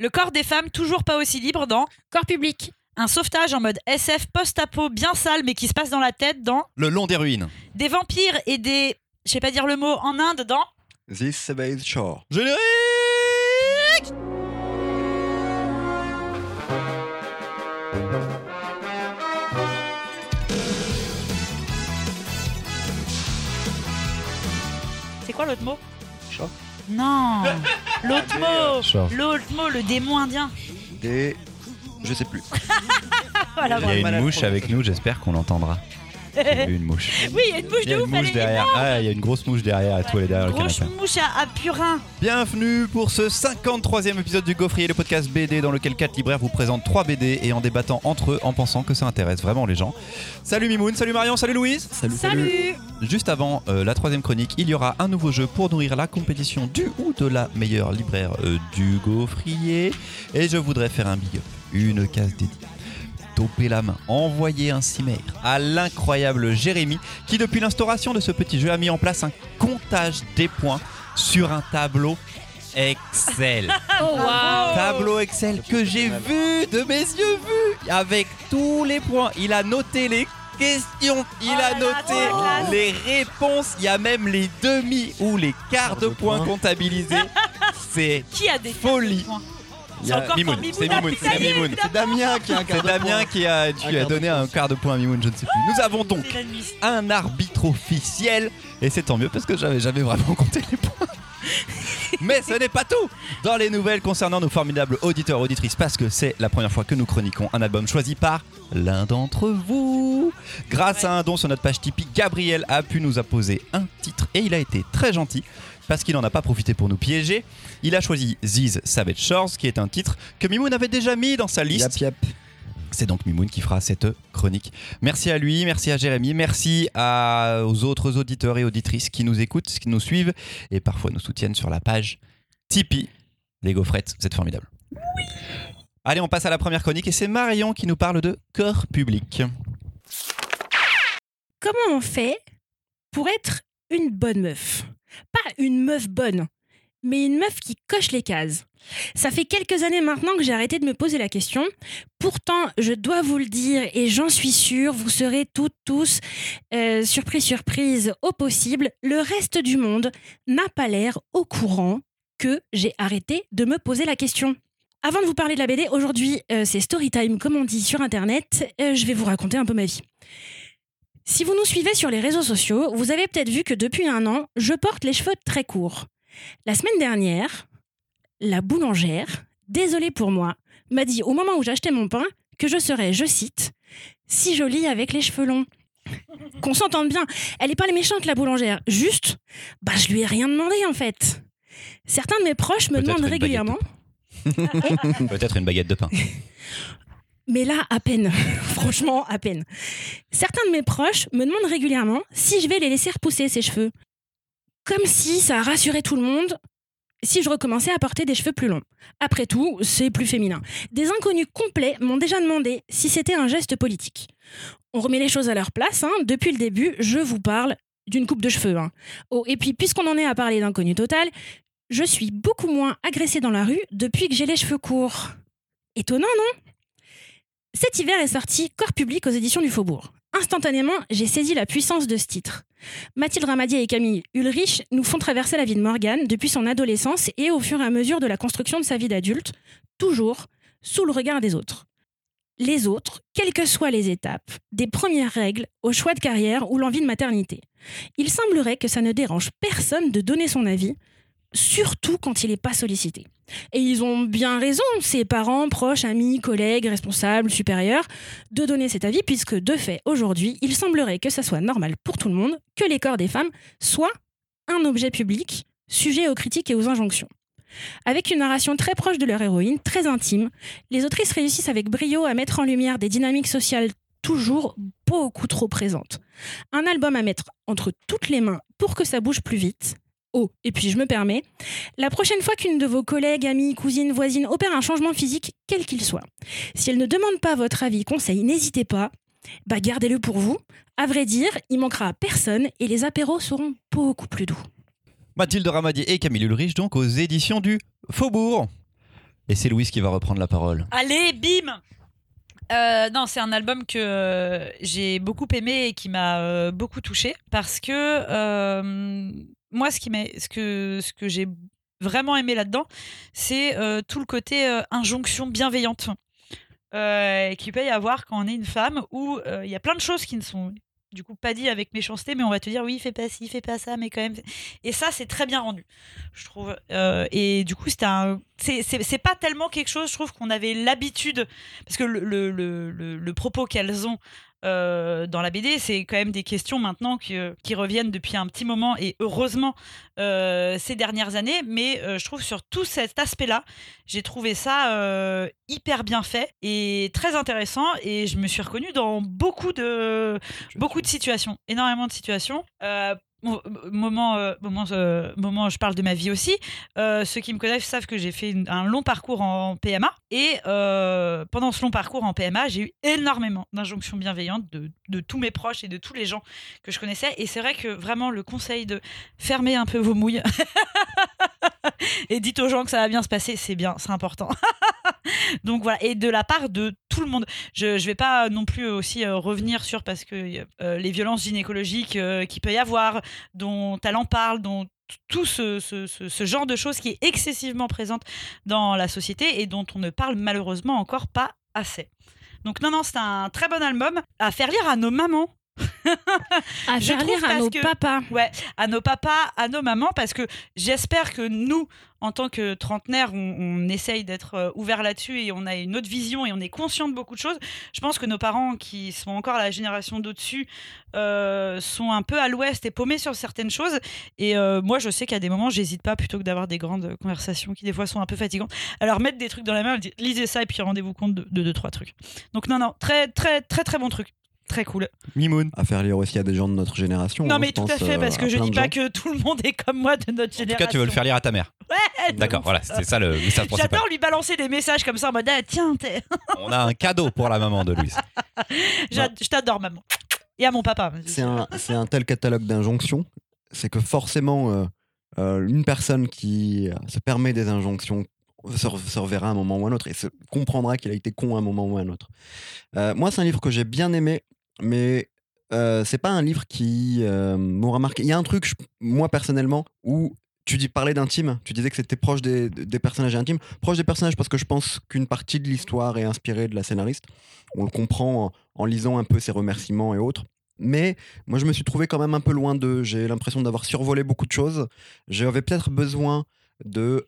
Le corps des femmes toujours pas aussi libre dans Corps public. Un sauvetage en mode SF post-apo bien sale mais qui se passe dans la tête dans Le long des ruines. Des vampires et des... Je sais pas dire le mot en Inde dans This Savage Shore. Générique C'est quoi l'autre mot? Chat. Non L'autre mot Chat. L'autre mot, le démon indien Des. Je sais plus. Voilà, Il y a une mouche avec nous, j'espère qu'on l'entendra. J'ai vu une mouche. Oui, il y a une mouche Il y a de une ouf, elle mouche est derrière. Ah, il y a une grosse mouche derrière le Grosse canapé. mouche à, à purin Bienvenue pour ce 53e épisode du Gaufrier, le podcast BD dans lequel 4 libraires vous présentent 3 BD et en débattant entre eux en pensant que ça intéresse vraiment les gens. Salut Mimoun, salut Marion, salut Louise Salut, Salut Juste avant euh, la troisième chronique, il y aura un nouveau jeu pour nourrir la compétition du ou de la meilleure libraire euh, du gaufrier. Et je voudrais faire un big up, une case dédiée. Topez la main, envoyez un mail à l'incroyable Jérémy qui depuis l'instauration de ce petit jeu a mis en place un comptage des points sur un tableau Excel. Oh waouh Tableau Excel que j'ai vu de mes yeux vus avec tous les points. Il a noté les questions, il Oh a là, noté les réponses, il y a même les demi ou les quarts de points comptabilisés. C'est Qui a des Folie. points? Il C'est y a- encore Mimoun, c'est Mimoun, c'est Mimoun. C'est Damien qui a un quart de Damien qui donné un quart de point à Mimoun, je ne sais plus. Nous avons donc un arbitre officiel. Et c'est tant mieux parce que j'avais jamais vraiment compté les points. Mais ce n'est pas tout. Dans les nouvelles concernant nos formidables auditeurs auditrices, parce que c'est la première fois que nous chroniquons un album choisi par l'un d'entre vous. Grâce à un don sur notre page Tipeee, Gabriel a pu nous apposer un titre et il a été très gentil parce qu'il n'en a pas profité pour nous piéger. Il a choisi Ziz Savage Shores, qui est un titre que Mimoun avait déjà mis dans sa liste. C'est donc Mimoun qui fera cette chronique. Merci à lui, merci à Jérémy, merci à- aux autres auditeurs et auditrices qui nous écoutent, qui nous suivent et parfois nous soutiennent sur la page Tipeee. Les gaufrettes, vous êtes formidables. Allez, on passe à la première chronique et c'est Marion qui nous parle de corps public. Comment on fait pour être une bonne meuf? Pas une meuf bonne, mais une meuf qui coche les cases. Ça fait quelques années maintenant que j'ai arrêté de me poser la question. Pourtant, je dois vous le dire, et j'en suis sûre, vous serez toutes, tous, euh, surprise, surprise, au possible, le reste du monde n'a pas l'air au courant que j'ai arrêté de me poser la question. Avant de vous parler de la BD, aujourd'hui, euh, c'est Storytime, comme on dit sur Internet. Euh, je vais vous raconter un peu ma vie. Si vous nous suivez sur les réseaux sociaux, vous avez peut-être vu que depuis un an, je porte les cheveux très courts. La semaine dernière, la boulangère, désolée pour moi, m'a dit au moment où j'achetais mon pain que je serais, je cite, si jolie avec les cheveux longs. Qu'on s'entende bien, elle n'est pas méchante la boulangère, juste, bah je lui ai rien demandé en fait. Certains de mes proches me demandent de régulièrement, Peut-être une baguette de pain. mais là, à peine. Franchement, à peine. Certains de mes proches me demandent régulièrement si je vais les laisser repousser ces cheveux. Comme si ça rassurait tout le monde si je recommençais à porter des cheveux plus longs. Après tout, c'est plus féminin. Des inconnus complets m'ont déjà demandé si c'était un geste politique. On remet les choses à leur place. hein. Depuis le début, je vous parle d'une coupe de cheveux. hein. Oh, et puis, puisqu'on en est à parler d'inconnu total, je suis beaucoup moins agressée dans la rue depuis que j'ai les cheveux courts. Étonnant, non? Cet hiver est sorti Corps public aux éditions du Faubourg. Instantanément, j'ai saisi la puissance de ce titre. Mathilde Ramadier et Camille Ulrich nous font traverser la vie de Morgane depuis son adolescence et au fur et à mesure de la construction de sa vie d'adulte, toujours sous le regard des autres. Les autres, quelles que soient les étapes, des premières règles au choix de carrière ou l'envie de maternité. Il semblerait que ça ne dérange personne de donner son avis, surtout quand il n'est pas sollicité. Et ils ont bien raison, ses parents, proches, amis, collègues, responsables, supérieurs, de donner cet avis, puisque de fait, aujourd'hui, il semblerait que ça soit normal pour tout le monde que les corps des femmes soient un objet public, sujet aux critiques et aux injonctions. Avec une narration très proche de leur héroïne, très intime, les autrices réussissent avec brio à mettre en lumière des dynamiques sociales toujours beaucoup trop présentes. Un album à mettre entre toutes les mains pour que ça bouge plus vite. Oh, et puis je me permets, la prochaine fois qu'une de vos collègues, amies, cousines, voisines opère un changement physique, quel qu'il soit, si elle ne demande pas votre avis, conseil, n'hésitez pas, bah gardez-le pour vous. À vrai dire, il manquera à personne et les apéros seront beaucoup plus doux. Mathilde Ramadier et Camille Ulrich, donc aux éditions du Faubourg. Et c'est Louise qui va reprendre la parole. Allez, bim Euh, non, c'est un album que euh, j'ai beaucoup aimé et qui m'a euh, beaucoup touché parce que euh, moi, ce, qui ce que, ce que j'ai vraiment aimé là-dedans, c'est euh, tout le côté euh, injonction bienveillante euh, qu'il peut y avoir quand on est une femme où euh, il y a plein de choses qui ne sont du coup pas dit avec méchanceté, mais on va te dire oui, fais pas ci, fais pas ça, mais quand même. Et ça, c'est très bien rendu, je trouve. Et du coup, c'était un. C'est, c'est, c'est pas tellement quelque chose, je trouve, qu'on avait l'habitude. Parce que le, le- le propos qu'elles ont euh, dans la BD, c'est quand même des questions maintenant qui, qui reviennent depuis un petit moment, et heureusement, euh, ces dernières années. Mais euh, je trouve sur tout cet aspect-là, j'ai trouvé ça hyper bien fait et très intéressant. Et je me suis reconnue dans beaucoup de, beaucoup de situations, énormément de situations. Mo- moment, euh, moment, euh, moment, je parle de ma vie aussi. Euh, ceux qui me connaissent savent que j'ai fait un long parcours en PMA. Et pendant ce long parcours en PMA, j'ai eu énormément d'injonctions bienveillantes de tous mes proches et de tous les gens que je connaissais. Et c'est vrai que vraiment, le conseil de fermer un peu vos mouilles et dites aux gens que ça va bien se passer, c'est bien, c'est important. Donc voilà, et de la part de tout le monde. Je ne vais pas non plus aussi euh, revenir sur parce que euh, les violences gynécologiques euh, qu'il peut y avoir, dont en parle, dont tout ce, ce- ce- ce genre de choses qui est excessivement présente dans la société et dont on ne parle malheureusement encore pas assez. Donc non, non, c'est un très bon album à faire lire à nos mamans À Je faire lire à nos que- papas. Ouais, à nos papas, à nos mamans, parce que j'espère que nous, en tant que trentenaires, on, on essaye d'être euh, ouverts là-dessus et on a une autre vision et on est conscient de beaucoup de choses. Je pense que nos parents, qui sont encore la génération d'au-dessus, euh, sont un peu à l'ouest et paumés sur certaines choses. Et euh, moi, je sais qu'à des moments, j'hésite pas, plutôt que d'avoir des grandes conversations qui, des fois, sont un peu fatigantes, à leur mettre des trucs dans la main, lisez ça et puis rendez-vous compte de, de deux, trois trucs. Donc, non, non, très, très, très, très bon truc. Très cool. Mimoun. À faire lire aussi à des gens de notre génération. Non, hein, mais tout pense, à fait, euh, parce que je dis pas gens. que tout le monde est comme moi de notre En génération. tout cas, tu veux le faire lire à ta mère. Ouais, D'accord, voilà, c'est ça le message principal. J'adore lui balancer des messages comme ça en mode ah, tiens, t'es- On a un cadeau pour la maman de Louise. Je t'adore, maman. Et à mon papa. C'est un, c'est un tel catalogue d'injonctions, c'est que forcément, euh, euh, une personne qui se permet des injonctions se, re- se reverra à un moment ou à un autre et se comprendra qu'il a été con à un moment ou à un autre. Euh, moi, c'est un livre que j'ai bien aimé, mais euh, c'est pas un livre qui m'aura marqué. Il y a un truc, moi personnellement, où tu dis parler d'intime, tu disais que c'était proche des, personnages intimes, proche des personnages parce que je pense qu'une partie de l'histoire est inspirée de la scénariste. On le comprend en, lisant un peu ses remerciements et autres. Mais moi, je me suis trouvé quand même un peu loin de. J'ai l'impression d'avoir survolé beaucoup de choses. J'avais peut-être besoin de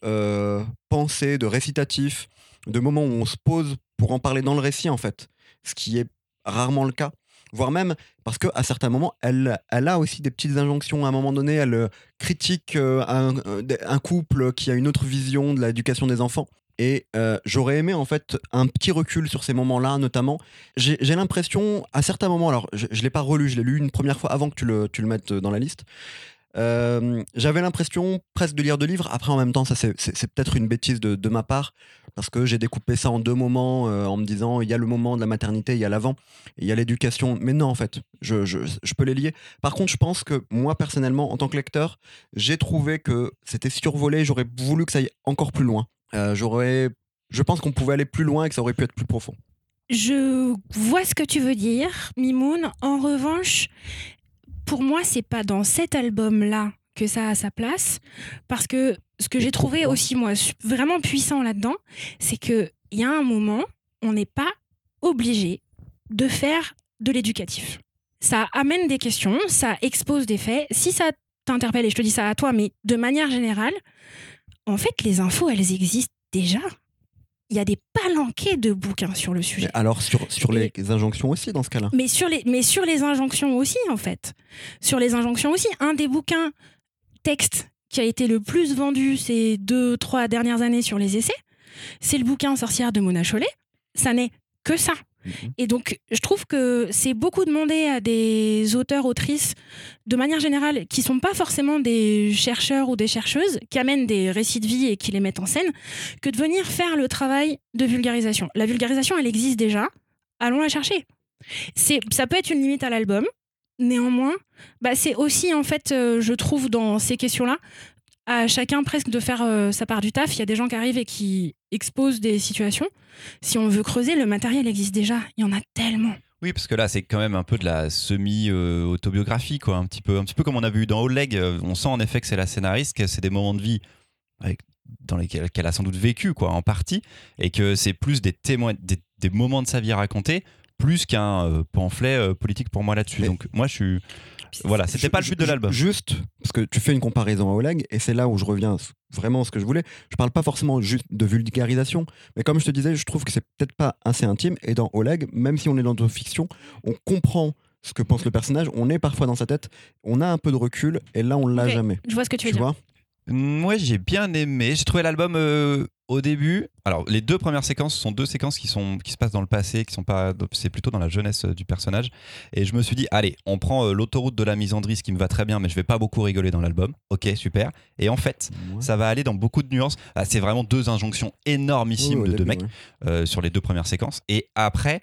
pensées, de récitatifs, de moments où on se pose pour en parler dans le récit, en fait. Ce qui est rarement le cas. Voire même parce qu'à certains moments, elle, elle a aussi des petites injonctions. À un moment donné, elle euh, critique euh, un, euh, un couple qui a une autre vision de l'éducation des enfants. Et j'aurais aimé en fait un petit recul sur ces moments-là, notamment. J'ai l'impression, à certains moments, alors je ne l'ai pas relu, je l'ai lu une première fois avant que tu le, tu le mettes dans la liste. J'avais l'impression presque de lire deux livres. Après, en même temps, ça c'est- peut-être une bêtise de ma part, parce que j'ai découpé ça en deux moments, euh, en me disant il y a le moment de la maternité, il y a l'avant, il y a l'éducation. Mais non, en fait, je, je, peux les lier. Par contre, je pense que moi, personnellement, en tant que lecteur, j'ai trouvé que c'était survolé. J'aurais voulu que ça aille encore plus loin. Euh, je pense qu'on pouvait aller plus loin et que ça aurait pu être plus profond. Je vois ce que tu veux dire, Mimoun. En revanche, pour moi, c'est pas dans cet album-là que ça a sa place, parce que ce que j'ai trouvé aussi moi vraiment puissant là-dedans, c'est que il y a un moment, on n'est pas obligé de faire de l'éducatif. Ça amène des questions, ça expose des faits. Si ça t'interpelle, et je te dis ça à toi, mais de manière générale, en fait, les infos, elles existent déjà. Il y a des palanquets de bouquins sur le sujet. Mais alors, sur, sur les injonctions aussi, dans ce cas-là? Mais sur, les, mais sur les injonctions aussi, en fait. Sur les injonctions aussi, un des bouquins texte qui a été le plus vendu ces deux, trois dernières années sur les essais, c'est le bouquin Sorcière de Mona Chollet. Ça n'est que ça. Mhm. Et donc, je trouve que c'est beaucoup demandé à des auteurs, autrices, de manière générale, qui sont pas forcément des chercheurs ou des chercheuses, qui amènent des récits de vie et qui les mettent en scène, que de venir faire le travail de vulgarisation. La vulgarisation, elle existe déjà. Allons la chercher. C'est, ça peut être une limite à l'album. Néanmoins, bah, c'est aussi, en fait, euh, je trouve, dans ces questions-là, à chacun presque de faire euh, sa part du taf. Il y a des gens qui arrivent et qui exposent des situations. Si on veut creuser, le matériel existe déjà. Il y en a tellement. Oui, parce que là, c'est quand même un peu de la semi-autobiographie, quoi. Un petit, peu, un petit peu comme on a vu dans Oleg. euh, On sent en effet que c'est la scénariste, que c'est des moments de vie dans lesquels qu'elle a sans doute vécu, quoi, en partie, et que c'est plus des témoins, des moments de sa vie racontés, plus qu'un euh, pamphlet euh, politique pour moi là-dessus. Donc, moi, je suis. Voilà, c'était pas le but de l'album. Juste, parce que tu fais une comparaison à Oleg, et c'est là où je reviens vraiment à ce que je voulais. Je parle pas forcément juste de vulgarisation, mais comme je te disais, je trouve que c'est peut-être pas assez intime. Et dans Oleg, même si on est dans une fiction, on comprend ce que pense le personnage, on est parfois dans sa tête, on a un peu de recul, et là, on l'a jamais. Je vois ce que tu veux Tu dire. Moi, j'ai bien aimé. J'ai trouvé l'album euh, au début. Alors, les deux premières séquences sont deux séquences qui, sont, qui se passent dans le passé, qui sont pas. C'est plutôt dans la jeunesse euh, du personnage. Et je me suis dit, allez, on prend euh, l'autoroute de la misandrie, ce qui me va très bien, mais je vais pas beaucoup rigoler dans l'album. Ok, super. Et en fait, Ouais. ça va aller dans beaucoup de nuances. Ah, c'est vraiment deux injonctions énormissimes Ouais, de deux mecs sur les deux premières séquences. Et après,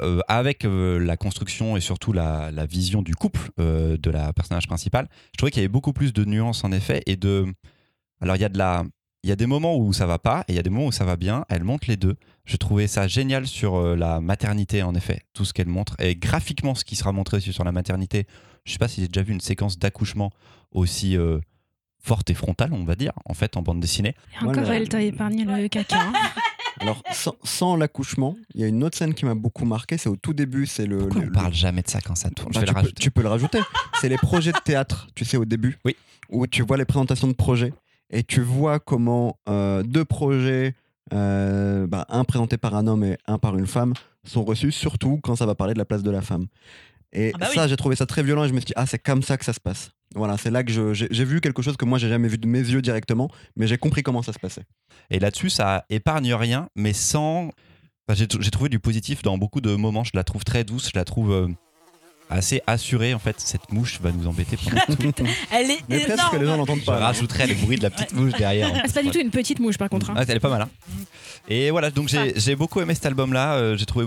euh, avec euh, la construction et surtout la, la vision du couple euh, de la personnage principale, je trouvais qu'il y avait beaucoup plus de nuances en effet et de. Alors il y a de la. Il y a des moments où ça va pas et il y a des moments où ça va bien. Elle montre les deux. Je trouvais ça génial sur euh, la maternité en effet, tout ce qu'elle montre et graphiquement ce qui sera montré aussi sur la maternité. Je sais pas si j'ai déjà vu une séquence d'accouchement aussi euh, forte et frontale, on va dire, en fait, en bande dessinée. Et encore, Voilà. elle t'a épargné le caca. hein. Alors, sans, sans l'accouchement, il y a une autre scène qui m'a beaucoup marqué, c'est au tout début, c'est le. Pourquoi le- on le- parle jamais de ça quand ça tourne? Bah, Je vais tu, le peux, tu peux le rajouter. C'est les projets de théâtre, tu sais, au début. Oui. Où tu vois les présentations de projets et tu vois comment euh, deux projets, euh, bah, un présenté par un homme et un par une femme, sont reçus, surtout quand ça va parler de la place de la femme. Et Ah bah ça, j'ai trouvé ça très violent et je me suis dit, ah, c'est comme ça que ça se passe. Voilà, c'est là que je- j'ai j'ai vu quelque chose que moi, j'ai jamais vu de mes yeux directement, mais j'ai compris comment ça se passait. Et là-dessus, ça épargne rien, mais sans. Enfin, j'ai j'ai trouvé du positif dans beaucoup de moments. Je la trouve très douce, je la trouve euh, assez assurée. En fait, cette mouche va nous embêter pendant tout. Elle est Mais presque que les gens énorme. n'entendent Je pas. rajouterai le bruit de la petite mouche derrière. Ah, c'est pas du tout une petite mouche par contre. hein. Ah, elle est pas mal. hein. Et voilà, donc j'ai j'ai beaucoup aimé cet album-là. Euh, j'ai trouvé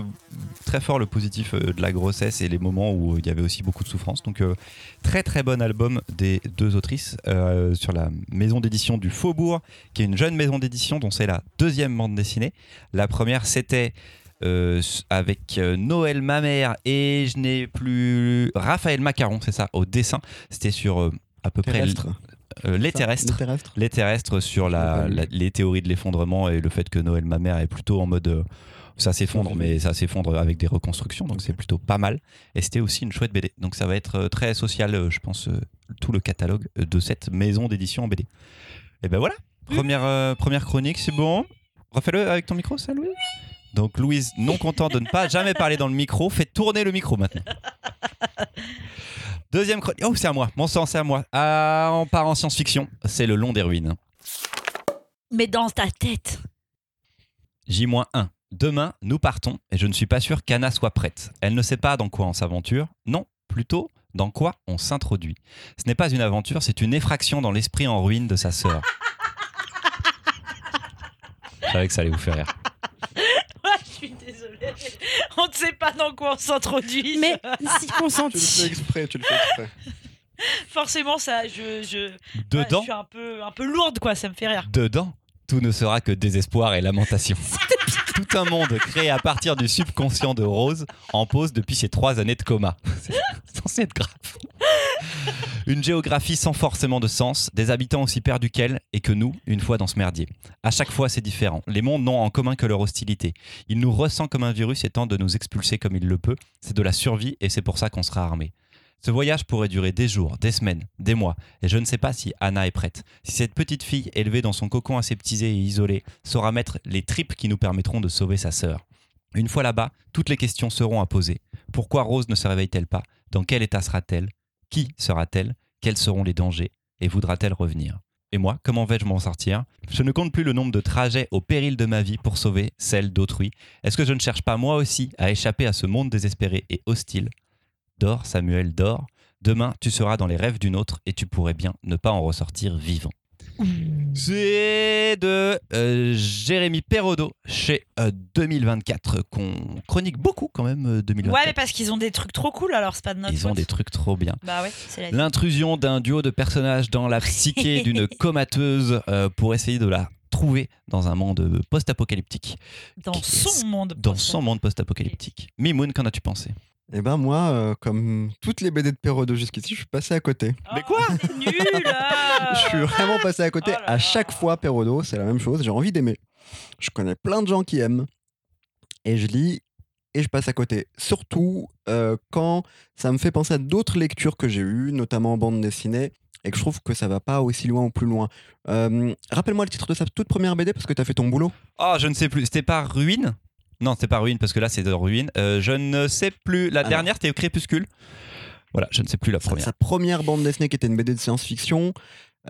très fort le positif euh, de la grossesse et les moments où il y avait aussi beaucoup de souffrance. Donc euh, très très bon album des deux autrices euh, sur la maison d'édition du Faubourg, qui est une jeune maison d'édition dont c'est la deuxième bande dessinée. La première c'était euh, avec euh, Noël Mamère et je n'ai plus Raphaël Macaron, c'est ça, au dessin. C'était sur euh, à peu près euh, les terrestres. Les terrestres. les terrestres sur la, les théories de l'effondrement et le fait que Noël ma mère est plutôt en mode euh, ça s'effondre mais ça s'effondre avec des reconstructions donc c'est plutôt pas mal. Et c'était aussi une chouette BD donc ça va être très social je pense euh, tout le catalogue de cette maison d'édition en BD et ben voilà. Première, première chronique c'est bon. Refais-le avec ton micro ça Louise donc Louise non content de ne pas jamais parler dans le micro fait tourner le micro maintenant Deuxième chronique. Oh, c'est à moi. Mon sang, c'est à moi. Ah, on part en science-fiction. C'est le long des ruines. Mais dans ta tête. J-1. Demain, nous partons et je ne suis pas sûr qu'Anna soit prête. Elle ne sait pas dans quoi on s'aventure. Non, plutôt dans quoi on s'introduit. Ce n'est pas une aventure, c'est une effraction dans l'esprit en ruine de sa sœur. Je savais que ça allait vous faire rire. On ne sait pas dans quoi on s'introduit. Mais si Tu le fais consenti. exprès, tu le fais exprès. forcément, ça, je, je, ouais, je Dedans, suis un peu, un peu lourde, quoi. Ça me fait rire. dedans, tout ne sera que désespoir et lamentation. Tout un monde créé à partir du subconscient de Rose en pause depuis ses trois années de coma. C'est censé être grave. Une géographie sans forcément de sens, des habitants aussi perdus qu'elle et que nous, une fois dans ce merdier. À chaque fois, c'est différent. Les mondes n'ont en commun que leur hostilité. Il nous ressent comme un virus et tente de nous expulser comme il le peut. C'est de la survie et c'est pour ça qu'on sera armé. Ce voyage pourrait durer des jours, des semaines, des mois, et je ne sais pas si Anna est prête. Si cette petite fille, élevée dans son cocon aseptisé et isolé, saura mettre les tripes qui nous permettront de sauver sa sœur. Une fois là-bas, toutes les questions seront à poser. Pourquoi Rose ne se réveille-t-elle pas? Dans quel état sera-t-elle? Qui sera-t-elle? Quels seront les dangers? Et voudra-t-elle revenir? Et moi, comment vais-je m'en sortir? Je ne compte plus le nombre de trajets au péril de ma vie pour sauver celle d'autrui. Est-ce que je ne cherche pas moi aussi à échapper à ce monde désespéré et hostile? Dors, Samuel, dors. Demain, tu seras dans les rêves d'une autre et tu pourrais bien ne pas en ressortir vivant. C'est de euh, Jérémy Perrodo chez euh, 2024 qu'on chronique beaucoup quand même euh, 2024. Ouais, mais parce qu'ils ont des trucs trop cool, alors c'est pas de notre Ils ont des trucs trop bien. Bah ouais. L'intrusion d'un duo de personnages dans la psyché d'une comateuse euh, pour essayer de la trouver dans un monde post-apocalyptique. Dans son monde. Dans son monde post-apocalyptique. Mimoun, qu'en as-tu pensé? Et ben moi, euh, comme toutes les BD de Perrault jusqu'ici, je suis passé à côté. Mais quoi C'est nul ah. Je suis vraiment passé à côté. Oh là à chaque fois, Perrodo, c'est la même chose. J'ai envie d'aimer. Je connais plein de gens qui aiment. Et je lis et je passe à côté. Surtout euh, quand ça me fait penser à d'autres lectures que j'ai eues, notamment en bande dessinée, et que je trouve que ça va pas aussi loin ou plus loin. Euh, Rappelle-moi le titre de sa toute première BD parce que tu as fait ton boulot. Oh, je ne sais plus. C'était pas Ruine? Non, c'était pas Ruine parce que là, c'est de Ruine. Euh, je ne sais plus. La Alors. dernière, c'était Crépuscule. Voilà, je ne sais plus la première. Sa première bande dessinée qui était une BD de science-fiction.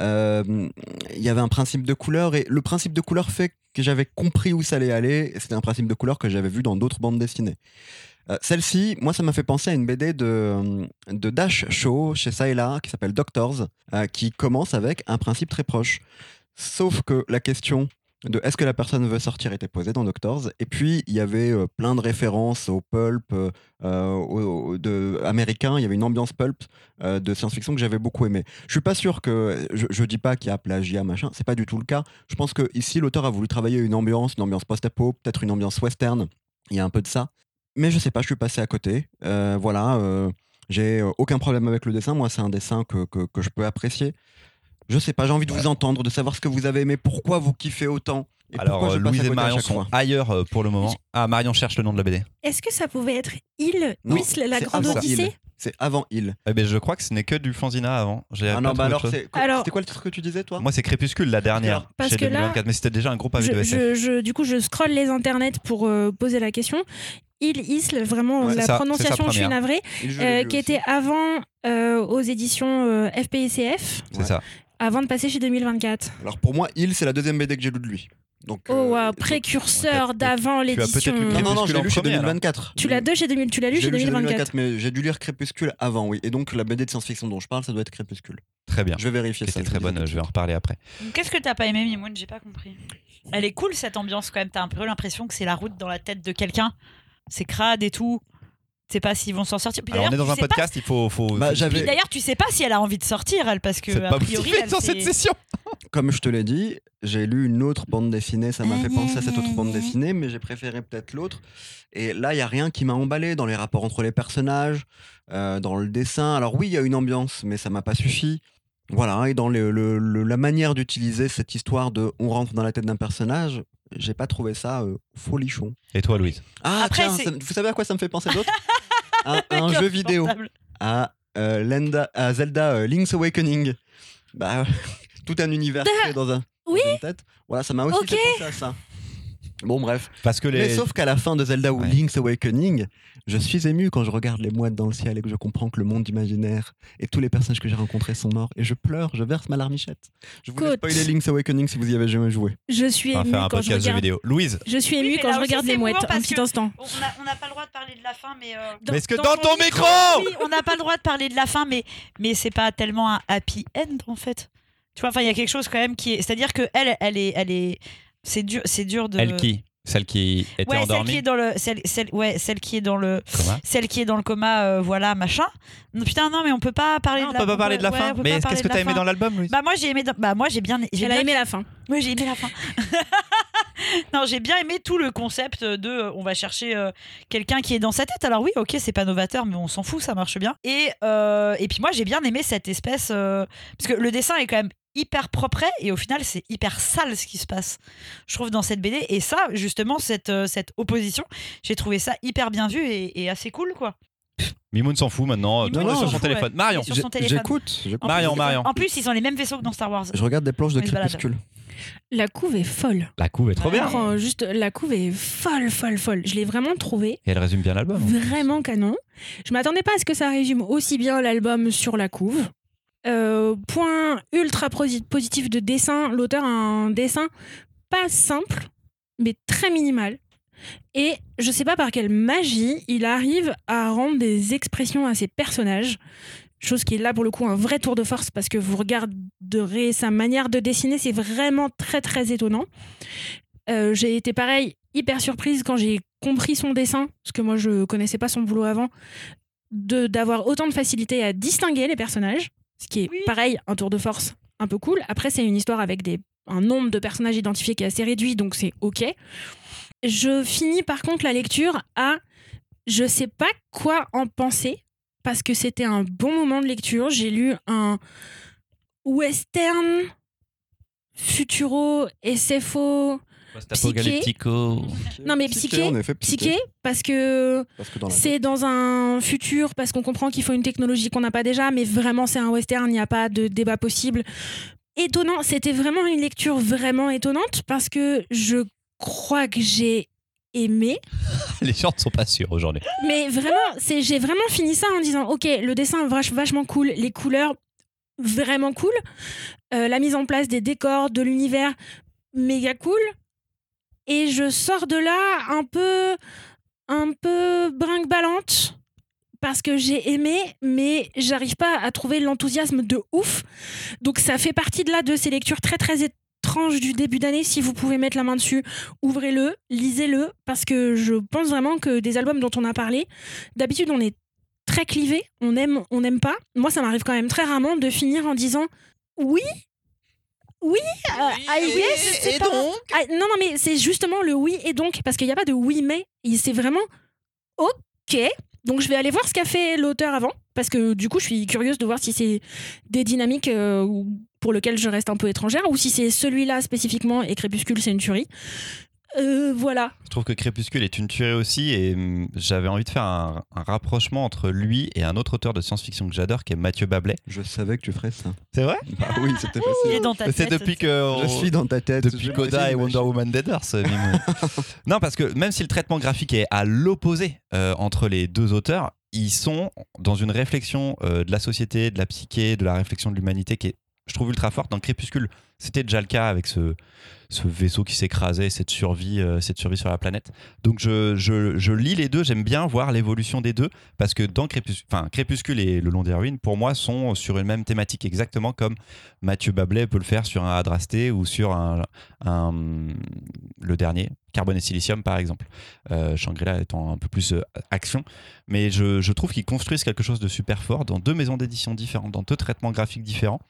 euh, Il y avait un principe de couleur et le principe de couleur fait que j'avais compris où ça allait aller. C'était un principe de couleur que j'avais vu dans d'autres bandes dessinées. Euh, Celle-ci, moi, ça m'a fait penser à une BD de, de Dash Show chez ça et là qui s'appelle Doctors, qui commence avec un principe très proche. Sauf que la question de est-ce que la personne veut sortir était posée dans Doctors. Et puis, il y avait euh, plein de références au pulp euh, américain. Il y avait une ambiance pulp euh, de science-fiction que j'avais beaucoup aimé. Je suis pas sûr que. Je, je dis pas qu'il y a plagiat, machin. C'est pas du tout le cas. Je pense que ici, l'auteur a voulu travailler une ambiance, une ambiance post-apo, peut-être une ambiance western. Il y a un peu de ça. Mais je sais pas, je suis passé à côté. Voilà. j'ai aucun problème avec le dessin. Moi, c'est un dessin que je peux apprécier. Je sais pas, j'ai envie de vous entendre, de savoir ce que vous avez aimé, pourquoi vous kiffez autant. Et Alors, euh, Louise et Marion sont fois. ailleurs euh, pour le moment. Ah, Marion cherche le nom de la BD. Est-ce que ça pouvait être Il, Non, Whistler, la grande odyssée. C'est avant Il. Eh ben, je crois que ce n'est que du Fanzina avant. J'ai Ah non, bah alors, c'était quoi le titre que tu disais, toi? Moi, c'est Crépuscule, la dernière, Parce chez que là, 2024. mais c'était déjà un gros pavé de je, SF. je- je- du coup, je scrolle les internets pour euh, poser la question. Il, Isle, vraiment, Ouais, la ça, prononciation, je suis navrée, euh, qui aussi. était avant euh, aux éditions euh, FPCF, C'est Ouais. ça. Avant de passer chez 2024. Alors pour moi, Il, c'est la deuxième BD que j'ai lue de lui. Donc, Oh, euh, wow, précurseur d'avant l'édition. lu Non, non, non, Crépuscule je l'ai en lu chez premier, alors. 2024. Tu l'as deux chez 2000, tu l'as lu chez lu chez 2024. 2024, mais j'ai dû lire Crépuscule avant, oui. Et donc la BD de science-fiction dont je parle, ça doit être Crépuscule. Très bien. Je vais vérifier ça. C'était je très bonne, je vais en reparler après. Qu'est-ce que t'as pas aimé, Mimoun J'ai pas compris. Elle est cool cette ambiance quand même. T'as un peu l'impression que c'est la route dans la tête de quelqu'un. C'est crade et tout. Sais pas s'ils vont s'en sortir. Puis Alors, on est dans un pas- podcast, il faut. faut Bah, D'ailleurs, tu sais pas si elle a envie de sortir, elle, parce que a pas priori, elle dans cette session. comme je te l'ai dit, j'ai lu une autre bande dessinée, ça m'a fait penser à cette autre bande dessinée, mais j'ai préféré peut-être l'autre. Et là, il y a rien qui m'a emballé dans les rapports entre les personnages, euh, dans le dessin. Alors oui, il y a une ambiance, mais ça m'a pas suffi. Voilà, et dans le- le- le- la manière d'utiliser cette histoire de on rentre dans la tête d'un personnage, j'ai pas trouvé ça euh, folichon. Et toi, Louise? Ah, Après, tiens, ça- vous savez à quoi ça me fait penser d'autre? Un, un jeu vidéo, à, euh, Lenda- à Zelda euh, Link's Awakening. Bah, tout un univers créé dans, un, Oui. dans une tête. Voilà, ça m'a aussi Ok. fait penser à ça. Bon, bref. Parce que Mais les. sauf qu'à la fin de Zelda ou Ouais. Link's Awakening, je suis ému quand je regarde les mouettes dans le ciel et que je comprends que le monde imaginaire et tous les personnages que j'ai rencontrés sont morts. Et je pleure, je verse ma larmichette. Je vous laisse spoiler Link's Awakening si vous y avez jamais joué. Je suis un quand je podcast jeu regarde. vidéo. Louise, Je suis Oui, mais quand je regarde les mouettes. Un petit instant. On n'a pas le droit de parler de la fin, mais. euh, Mais est-ce que dans dans ton ton micro Oui, on n'a pas le droit de parler de la fin, mais, mais c'est pas tellement un happy end en fait. Tu vois, enfin, il y a quelque chose quand même qui est. C'est-à-dire que elle, elle est. Elle est c'est dur, c'est dur de. Elle qui? Celle qui était Ouais, celle qui endormie est dans le. Celle, celle, ouais, celle qui est dans le. Comment Celle qui est dans le coma, euh, voilà, machin. Non, putain, non, mais on peut pas parler Non, de on la peut pas parler de la ouais, fin. Mais qu'est-ce que t'as aimé dans l'album, Louise? Bah, moi, j'ai aimé. Bah, moi, j'ai bien. j'ai Elle a bien- aimé la fin. Oui, j'ai aimé la fin. non, j'ai bien aimé tout le concept de euh, on va chercher euh, quelqu'un qui est dans sa tête. Alors oui, ok, c'est pas novateur, mais on s'en fout, ça marche bien. Et, euh, et puis moi, j'ai bien aimé cette espèce... euh, parce que le dessin est quand même hyper propre et au final, c'est hyper sale ce qui se passe, je trouve, dans cette BD. Et ça, justement, cette, euh, cette opposition, j'ai trouvé ça hyper bien vu et, et assez cool, quoi. Mimoun s'en fout maintenant. Mimoun, Tout sur son fout, téléphone. ouais. Marion, Il est sur son téléphone. J'écoute. Marion, plus, Marion. En plus, ils ont les mêmes vaisseaux que dans Star Wars. Je regarde des planches de crépuscule. La couve est folle. la couve est trop bien. Prends juste la couve est folle, folle, folle. Je l'ai vraiment trouvée Et elle résume bien l'album. vraiment canon. Je m'attendais pas à ce que ça résume aussi bien l'album sur la couve. Euh, point ultra posi- positif de dessin, l'auteur a un dessin pas simple, mais très minimal. Et je sais pas par quelle magie il arrive à rendre des expressions à ses personnages. chose qui est là pour le coup un vrai tour de force parce que vous regarderez sa manière de dessiner, c'est vraiment très très étonnant. Euh, j'ai été pareil hyper surprise quand j'ai compris son dessin, parce que moi je connaissais pas son boulot avant, d'avoir autant de facilité à distinguer les personnages, ce qui est Oui. pareil un tour de force un peu cool. Après c'est une histoire avec des un nombre de personnages identifiés qui est assez réduit, donc c'est ok. Je finis par contre la lecture à je sais pas quoi en penser parce que c'était un bon moment de lecture. J'ai lu un western futuro SFO Post-apocalyptico. Non, mais psyché, en effet, psyché parce que Parce c'est dans un futur parce qu'on comprend qu'il faut une technologie qu'on n'a pas déjà mais vraiment c'est un western, il n'y a pas de débat possible. Étonnant, c'était vraiment une lecture vraiment étonnante parce que je crois que j'ai aimé Les gens ne sont pas sûrs aujourd'hui. mais vraiment, c'est j'ai vraiment fini ça en disant ok, le dessin vach- vachement cool, les couleurs vraiment cool, euh, la mise en place des décors, de l'univers méga cool. Et je sors de là un peu, un peu brinque-ballante parce que j'ai aimé, mais j'arrive pas à trouver l'enthousiasme de ouf. Donc ça fait partie de là de ces lectures très très étranges du début d'année. Si vous pouvez mettre la main dessus, ouvrez-le, lisez-le, parce que je pense vraiment que des albums dont on a parlé, d'habitude on est très clivé, on aime, on n'aime pas. Moi, ça m'arrive quand même très rarement de finir en disant oui, oui, euh, I guess, c'est pas- Ah, non, non, mais c'est justement le oui et donc, parce qu'il n'y a pas de oui mais, c'est vraiment ok. Donc je vais aller voir ce qu'a fait l'auteur avant, parce que du coup je suis curieuse de voir si c'est des dynamiques euh, ou- pour lesquelles je reste un peu étrangère, ou si c'est celui-là spécifiquement et Crépuscule c'est une tuerie. Euh, voilà. Je trouve que Crépuscule est une tuerie aussi et hum, j'avais envie de faire un, un rapprochement entre lui et un autre auteur de science-fiction que j'adore qui est Mathieu Bablet. Je savais que tu ferais ça. C'est vrai? Bah oui, c'était Il est facile. dans ta C'est tête. depuis que Je suis dans ta tête. depuis Je Coda et Wonder Woman Dead Earth, non, parce que même si le traitement graphique est à l'opposé euh, entre les deux auteurs, ils sont dans une réflexion euh, de la société, de la psyché, de la réflexion de l'humanité qui est, je trouve, ultra forte. Dans Crépuscule, c'était déjà le cas avec ce, ce vaisseau qui s'écrasait, cette survie, euh, cette survie sur la planète. Donc je, je- je lis les deux, j'aime bien voir l'évolution des deux, parce que dans Crépuscule, et Le Long des Ruines, pour moi, sont sur une même thématique, exactement comme Mathieu Bablet peut le faire sur un Adrasté ou sur un- le dernier, Carbone et Silicium par exemple. Euh, Shangri-La étant un peu plus euh, action. Mais je, je trouve qu'ils construisent quelque chose de super fort dans deux maisons d'édition différentes, dans deux traitements graphiques différents.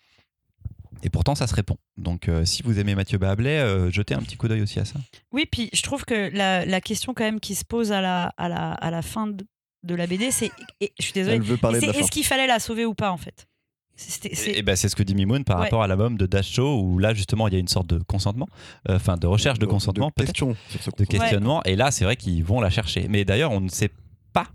Et pourtant, ça se répond. Donc, euh, si vous aimez Mathieu Bablet, euh, jetez un petit coup d'œil aussi à ça. Oui, puis je trouve que la, la question quand même qui se pose à la, à la, à la fin de, de la BD, c'est, et je suis désolée, de c'est est-ce qu'il fallait la sauver ou pas en fait? C'est- Et, ben, c'est ce que dit Mimoun par Ouais. rapport à l'album de Dash Show, où là, justement, il y a une sorte de consentement, euh, enfin, de recherche de consentement, peut-être. question sur ce de consentement. questionnement. Et là, c'est vrai qu'ils vont la chercher. Mais d'ailleurs, on ne sait pas.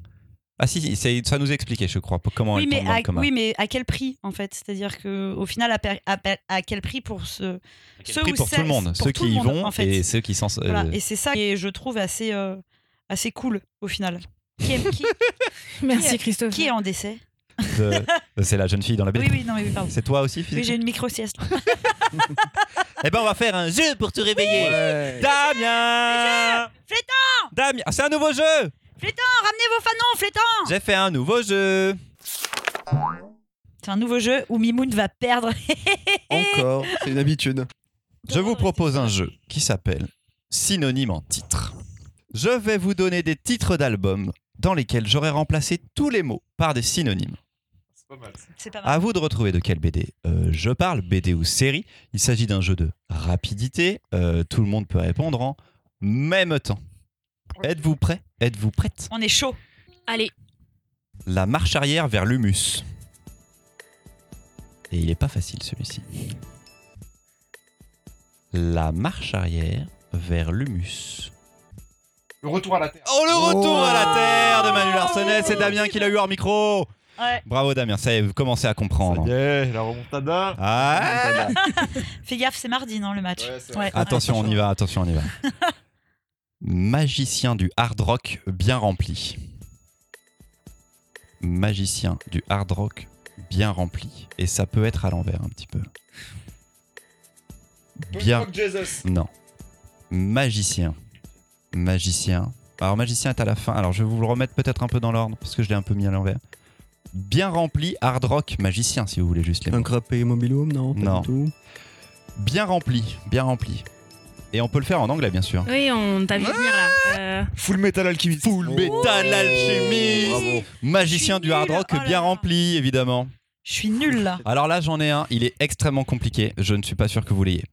Ah si, si, ça nous expliquait, je crois, comment oui, elle mais tombe dans à, le coma. oui, mais à quel prix en fait? C'est-à-dire que au final, à, per- à à quel prix pour ce ceux Prix ou pour tout le monde, ceux qui y monde, vont en fait. et ceux qui s'en. euh, Voilà. Et c'est ça que je trouve assez euh, assez cool au final. Qui est, qui, Merci Qui- Christophe. qui est en décès? De- c'est la jeune fille dans la BD. Oui, oui, non, mais oui, pardon. C'est toi aussi, Oui, j'ai une micro sieste. Eh ben, on va faire un jeu pour te réveiller. Ouais. Damien Damien Ah, C'est un nouveau jeu Ramenez vos fanons, flétan J'ai fait un nouveau jeu C'est un nouveau jeu où Mimoun va perdre. Encore, c'est une habitude. Je vous propose un jeu qui s'appelle Synonyme en titre. Je vais vous donner des titres d'albums dans lesquels j'aurai remplacé tous les mots par des synonymes. C'est pas mal. À vous de retrouver de quelle BD euh, je parle, BD ou série. Il s'agit d'un jeu de rapidité. Euh, tout le monde peut répondre en même temps. Êtes-vous prêts Êtes-vous prête? On est chaud. Allez, La marche arrière vers l'humus. Et il n'est pas facile celui-ci. La marche arrière vers l'humus. Le retour à la Terre. Oh, le retour Oh à la terre de Manu Larsenet, c'est Damien qui l'a eu hors micro. Ouais. Bravo Damien, ça y est, vous commencez à comprendre. Ça y est, la remontada. Ah Fais gaffe, c'est mardi, non, le match Ouais, attention, on y va, attention, on y va. Magicien du hard rock bien rempli. Magicien du hard rock bien rempli. Et ça peut être à l'envers un petit peu. Bien. Jesus. Non. Magicien. Magicien. Alors, magicien est à la fin. Alors, je vais vous le remettre peut-être un peu dans l'ordre, parce que je l'ai un peu mis à l'envers. Bien rempli, hard rock, magicien si vous voulez juste les mots. Un immobilium, non pas Non. du tout. Bien rempli, bien rempli. Et on peut le faire en anglais bien sûr. Oui, on t'a vu venir là. Euh, Full Metal Alchemist. Full Metal Alchemist Bravo. Magicien Je suis du hard rock Oh là bien là. rempli évidemment. Je suis nulle là. Alors là j'en ai un, il est extrêmement compliqué, je ne suis pas sûr que vous l'ayez.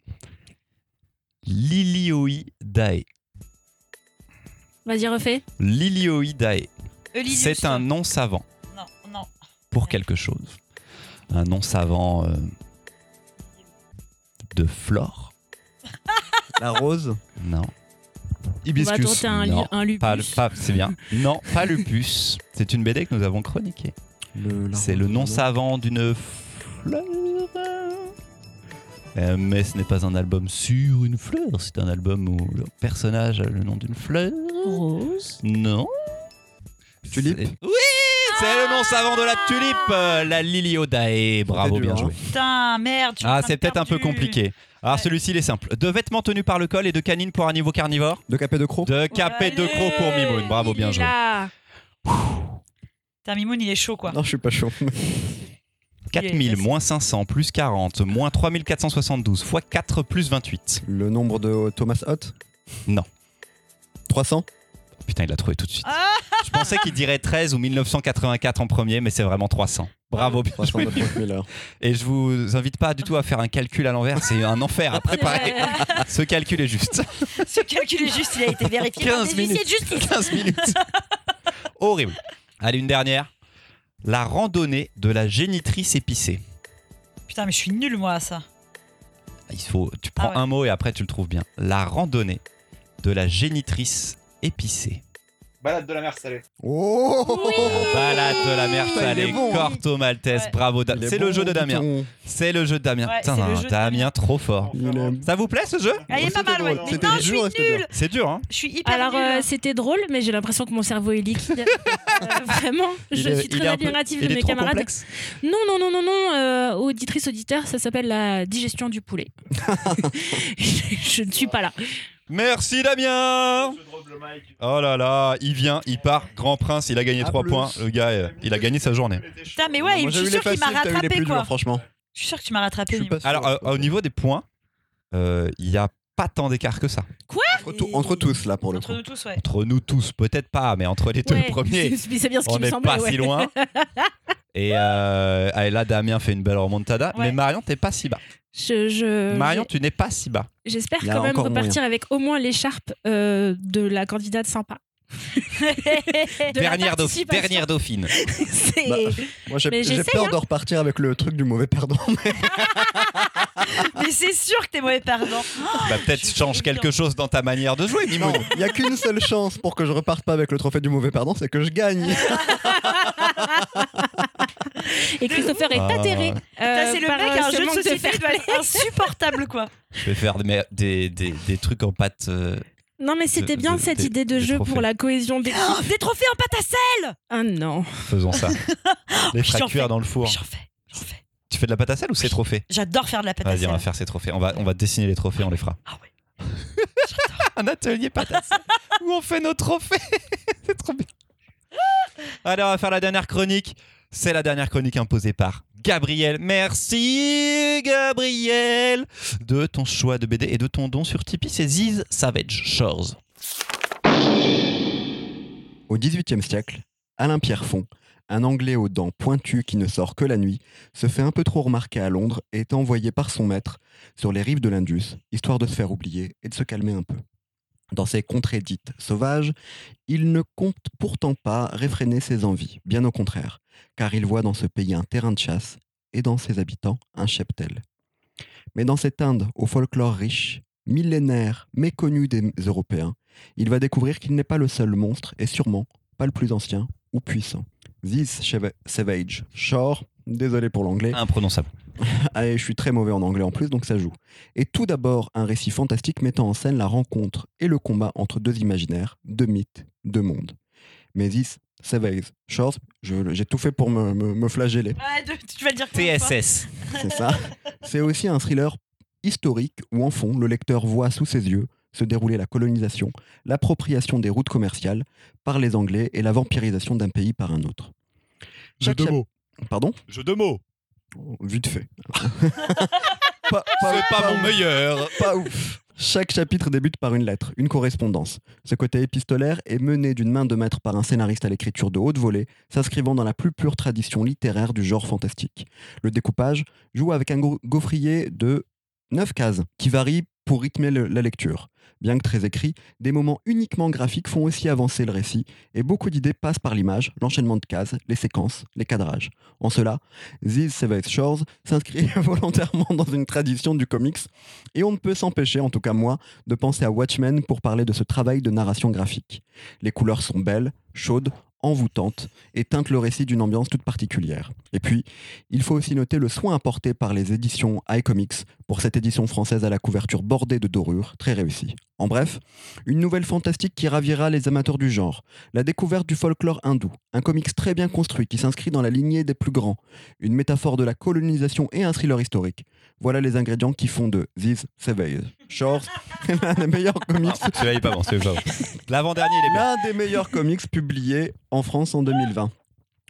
Lilioidae. Vas-y, refais. Lilioidae. Eulidius. C'est un nom savant Non, non. pour quelque chose. Un nom savant euh, de flore La rose. Non. On va Hibiscus. tenter un, non. un lupus. Pas, pas- c'est bien. Non, pas lupus. C'est une BD que nous avons chroniquée. C'est le nom savant d'une fleur. Euh, mais ce n'est pas un album sur une fleur, c'est un album où le personnage a le nom d'une fleur. Rose. Non. Tulipe Oui C'est le nom savant de la tulipe, euh, la Liliodae. Bravo, bien hein. joué. Putain, merde. Ah, c'est peut-être un peu perdu. compliqué. Alors Ouais. celui-ci, il est simple. De vêtements tenus par le col et de canines pour un niveau carnivore. De capé de croc De cap et de croc pour Mimoun. Bravo, Il bien est joué. là. Putain, Mimoun, il est chaud quoi. Non, je suis pas chaud. 4000 moins 500 plus 40 moins 3472 fois 4 plus 28. Le nombre de Thomas Hott Non. 300 Putain, il l'a trouvé tout de suite. Ah Je pensais qu'il dirait 13 ou 1984 en premier, mais c'est vraiment 300. Bravo, bien 300 joué. de Frank Miller. Et je vous invite pas du tout à faire un calcul à l'envers, c'est un enfer à préparer. Ce calcul est juste. Ce calcul est juste, il a été vérifié. par 15 des huissiers minutes. de justice. 15 minutes. Horrible. Allez, une dernière. La randonnée de la génitrice épicée. Putain, mais je suis nulle moi à ça. Il faut, tu prends Ah ouais. un mot et après tu le trouves bien. La randonnée de la génitrice épicée. Balade de la mer salée. Oh Balade de la mer salée, bon, hein. Corto Maltese, Ouais. bravo. Da- Il est C'est le jeu de Damien. C'est le jeu de Damien. Ouais, Putain, c'est le jeu de Damien, Damien. trop fort. Ça vous plaît ce jeu Ah, il est pas mal, ouais. Mais C'était non, je suis c'était nulle. dur. C'est dur, hein Je suis hyper Alors, euh, c'était drôle, mais j'ai l'impression que mon cerveau est liquide. Euh, vraiment, Il je est- suis très peu- admirative de mes camarades. complexe Non, non, non, non, non, euh, auditrice, auditeur, ça s'appelle la digestion du poulet. je ne suis pas là. Merci Damien. Oh là là, il vient, il part, grand prince, il a gagné À 3 plus. points. Le gars, euh, il a gagné sa journée. Putain, mais ouais, je suis sûr qu'il m'a rattrapé quoi. durs, franchement. Je suis sûr que tu m'as rattrapé. Alors, euh, au niveau des points, euh, il n'y a pas tant d'écart que ça. Entre, tout- entre tous, là, pour le Entre coup. nous tous, ouais. Entre nous tous, peut-être pas, mais entre les deux Ouais, premiers, c'est bien ce qui on me n'est pas ouais. si loin. Et, euh, là, Damien fait une belle remontada. Ouais. Mais Marion, t'es pas si bas. Je- je- Marion, tu n'es pas si bas. J'espère quand même repartir avec au moins l'écharpe euh, de la candidate sympa. De Dernière, dauph- participation. dernière dauphine. C'est- Bah, Moi, j'ai peur hein. de repartir avec le truc du mauvais perdant. mais- Mais c'est sûr que t'es mauvais perdant. Bah, peut-être change quelque chose dans ta manière de jouer, Mimoun. Il n'y a qu'une seule chance pour que je reparte pas avec le trophée du mauvais perdant, c'est que je gagne. Et Christopher est Ah. atterré. Euh, c'est le par, mec, un ce jeu de manque société doit être insupportable quoi. Je vais faire des, des, des, des trucs en pâte. euh, Non, mais c'était De- bien de- cette des- idée de des jeu trophées. pour la cohésion des. Oh, des trophées en pâte à sel Ah non. faisons ça. Les J'en fractures fais. dans le four. J'en fais, j'en fais. Tu fais de la pâte à sel ou c'est trophée J'adore faire de la pâte à Vas-y, sel. on va faire ces trophées. On va, on va dessiner les trophées, on les fera. Ah ouais. Un atelier pâte à sel où on fait nos trophées. c'est trop bien. Allez, on va faire la dernière chronique. C'est la dernière chronique imposée par Gabriel. Merci Gabriel de ton choix de BD et de ton don sur Tipeee. C'est Ziz Savage Shores. Au XVIIIe siècle, Alain Pierrefonds, un Anglais aux dents pointues qui ne sort que la nuit, se fait un peu trop remarquer à Londres et est envoyé par son maître sur les rives de l'Indus, histoire de se faire oublier et de se calmer un peu. Dans ces contrées dites sauvages, il ne compte pourtant pas réfréner ses envies, bien au contraire, car il voit dans ce pays un terrain de chasse et dans ses habitants un cheptel. Mais dans cette Inde au folklore riche, millénaire, méconnu des Européens, il va découvrir qu'il n'est pas le seul monstre et sûrement pas le plus ancien ou puissant. This Savage Shore, désolé pour l'anglais, Imprononçable. ah, et je suis très mauvais en anglais en plus, donc ça joue. Et tout d'abord, un récit fantastique mettant en scène la rencontre et le combat entre deux imaginaires, deux mythes, deux mondes. Mais This Savage Shores, je- j'ai tout fait pour me, me- me flageller. Ouais, de- tu vas le dire de TSS. C'est ça. C'est aussi un thriller historique où, en fond, le lecteur voit sous ses yeux se dérouler la colonisation, l'appropriation des routes commerciales par les Anglais et la vampirisation d'un pays par un autre. Jeu de mots. Pardon? Jeu de mots. Oh, Vite fait. pas, pas- C'est pas pas mon meilleur. Pas ouf. Chaque chapitre débute par une lettre, une correspondance. Ce côté épistolaire est mené d'une main de maître par un scénariste à l'écriture de haute volée, s'inscrivant dans la plus pure tradition littéraire du genre fantastique. Le découpage joue avec un gaufrier de 9 cases, qui varie pour rythmer la lecture. Bien que très écrit, des moments uniquement graphiques font aussi avancer le récit, et beaucoup d'idées passent par l'image, l'enchaînement de cases, les séquences, les cadrages. En cela, These Savage Shores s'inscrit volontairement dans une tradition du comics, et on ne peut s'empêcher, en tout cas moi, de penser à Watchmen pour parler de ce travail de narration graphique. Les couleurs sont belles, chaudes, envoûtantes, et teintent le récit d'une ambiance toute particulière. Et puis, il faut aussi noter le soin apporté par les éditions iComics pour cette édition française à la couverture bordée de dorures, très réussie. En bref, une nouvelle fantastique qui ravira les amateurs du genre, la découverte du folklore hindou, un comics très bien construit qui s'inscrit dans la lignée des plus grands, une métaphore de la colonisation et un thriller historique. Voilà les ingrédients qui font de These Savage Shores l'un des meilleurs comics bon. L'avant-dernier. L'un des meilleurs comics publiés en France en 2020.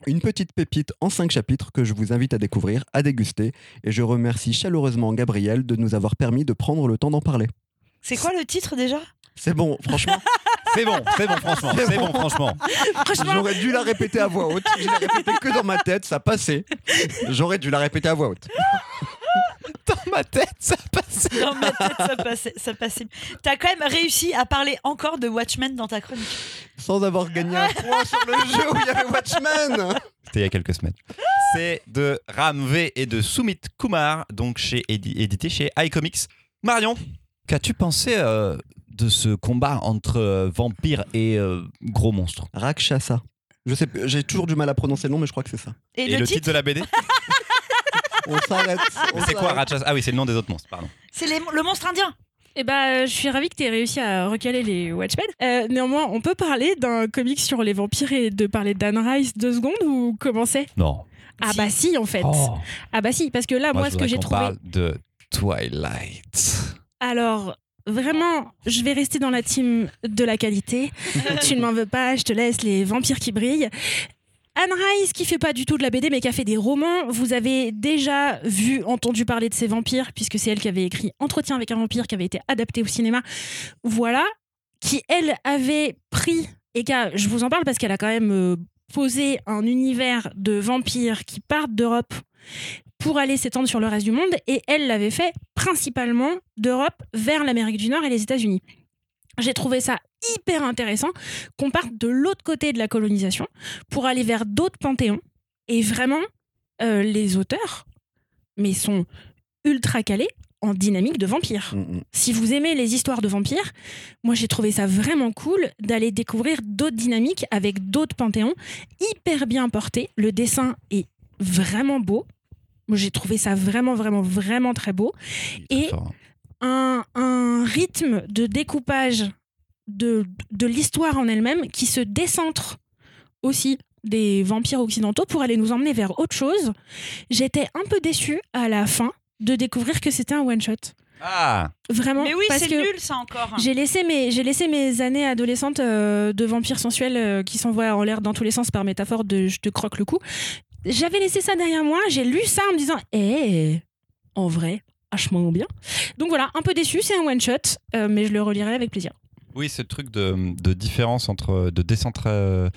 Une petite pépite en 5 chapitres que je vous invite à découvrir, à déguster, et je remercie chaleureusement Gabriel de nous avoir permis de prendre le temps d'en parler. C'est quoi le titre déjà? C'est bon, franchement, C'est bon, c'est bon, franchement. C'est C'est bon. bon, franchement. Franchement, j'aurais dû la répéter à voix haute. Je l'ai répété que dans ma tête, ça passait. J'aurais dû la répéter à voix haute. Dans ma tête, ça passe. Dans ma tête, ça passait. Ça passait. T'as quand même réussi à parler encore de Watchmen dans ta chronique. Sans avoir gagné un point sur le jeu où il y avait Watchmen. C'était il y a quelques semaines. C'est de Ram V et de Sumit Kumar, donc chez édi- édité chez iComics. Marion, qu'as-tu pensé euh, de ce combat entre euh, vampires et euh, gros monstres? Rakshasa. Je sais, j'ai toujours du mal à prononcer le nom, mais je crois que c'est ça. Et, Et le, titre, de la BD On s'arrête. on Mais c'est quoi. Ratchas? Ah oui, c'est le nom des autres monstres, pardon. c'est les- le monstre indien. Eh ben, je suis ravie que tu aies réussi à recaler les Watchmen. Euh, néanmoins, on peut parler d'un comic sur les vampires et de parler d'Anne Rice deux secondes ou comment c'est Non. Ah Si. bah si, en fait. Ah bah si, parce que là, moi, ce que j'ai trouvé... parle de Twilight. Alors, vraiment, je vais rester dans la team de la qualité. tu ne m'en veux pas, je te laisse les vampires qui brillent. Anne Rice, qui fait pas du tout de la BD, mais qui a fait des romans, vous avez déjà vu, entendu parler de ces vampires, puisque c'est elle qui avait écrit Entretien avec un vampire, qui avait été adapté au cinéma. Voilà, qui elle avait pris, et qu'à- je vous en parle parce qu'elle a quand même euh, posé un univers de vampires qui partent d'Europe pour aller s'étendre sur le reste du monde, et elle l'avait fait principalement d'Europe vers l'Amérique du Nord et les États-Unis. J'ai trouvé ça hyper intéressant qu'on parte de l'autre côté de la colonisation pour aller vers d'autres panthéons. Et vraiment, euh, les auteurs, mais sont ultra calés en dynamique de vampires. Mm, mm. Si vous aimez les histoires de vampires, moi j'ai trouvé ça vraiment cool d'aller découvrir d'autres dynamiques avec d'autres panthéons, hyper bien portés. Le dessin est vraiment beau. J'ai trouvé ça vraiment, vraiment, vraiment très beau. Et- hein. Un, un rythme de découpage de, de l'histoire en elle-même qui se décentre aussi des vampires occidentaux pour aller nous emmener vers autre chose. J'étais un peu déçue à la fin de découvrir que c'était un one-shot. Ah Vraiment. Mais oui, parce c'est que nul ça encore. j'ai laissé mes j'ai laissé mes années adolescentes euh, de vampires sensuels euh, qui s'envoient en l'air dans tous les sens par métaphore de je te croque le cou. J'avais laissé ça derrière moi, j'ai lu ça en me disant eh en vrai vachement bien. Donc voilà, un peu déçu, c'est un one shot, mais je le relirai avec plaisir. Oui, ce truc de, de différence entre de décentra-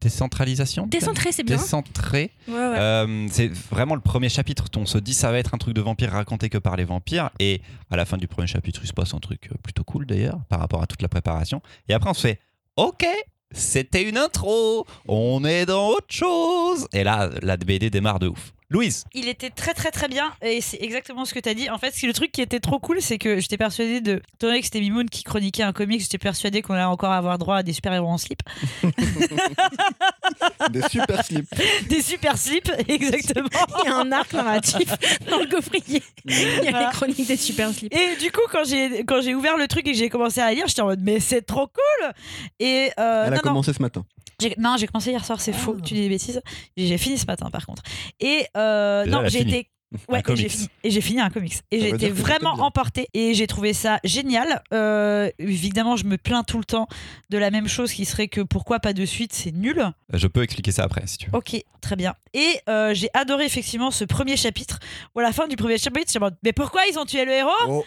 décentralisation. Décentré, c'est bien. Décentré. Ouais, ouais. Euh, c'est vraiment le premier chapitre. On se dit ça va être un truc de vampire raconté que par les vampires. Et à la fin du premier chapitre, il se passe un truc euh, plutôt cool d'ailleurs par rapport à toute la préparation. Et après, on se fait OK, c'était une intro. On est dans autre chose. Et là, la BD démarre de ouf. Louise, Il était très très très bien et c'est exactement ce que tu as dit. En fait, le truc qui était trop cool, c'est que j'étais persuadée de. Étant donné que c'était Mimoun qui chroniquait un comic, j'étais persuadée qu'on allait encore avoir droit à des super-héros en slip. Des super slips. Des super slips, exactement. Il y a un arc narratif dans le coffrier. Il y a Voilà. les chroniques des super slips. Et du coup, quand j'ai quand j'ai ouvert le truc et que j'ai commencé à lire, j'étais en mode mais c'est trop cool. Et euh, Elle non, a commencé ce matin. Non, j'ai commencé hier soir, c'est faux. Tu dis des bêtises. J'ai fini ce matin, par contre. Et euh, Déjà, non, j'ai fini. été Ouais, et j'ai fini, et j'ai fini un comics. Et dire que c'était vraiment emportée. Et j'ai trouvé ça génial. Euh, évidemment, je me plains tout le temps de la même chose qui serait que pourquoi pas de suite, c'est nul. Je peux expliquer ça après si tu veux. Ok, très bien. Et euh, j'ai adoré effectivement ce premier chapitre. Où à la fin du premier chapitre, je me demande, mais pourquoi ils ont tué le héros? Oh,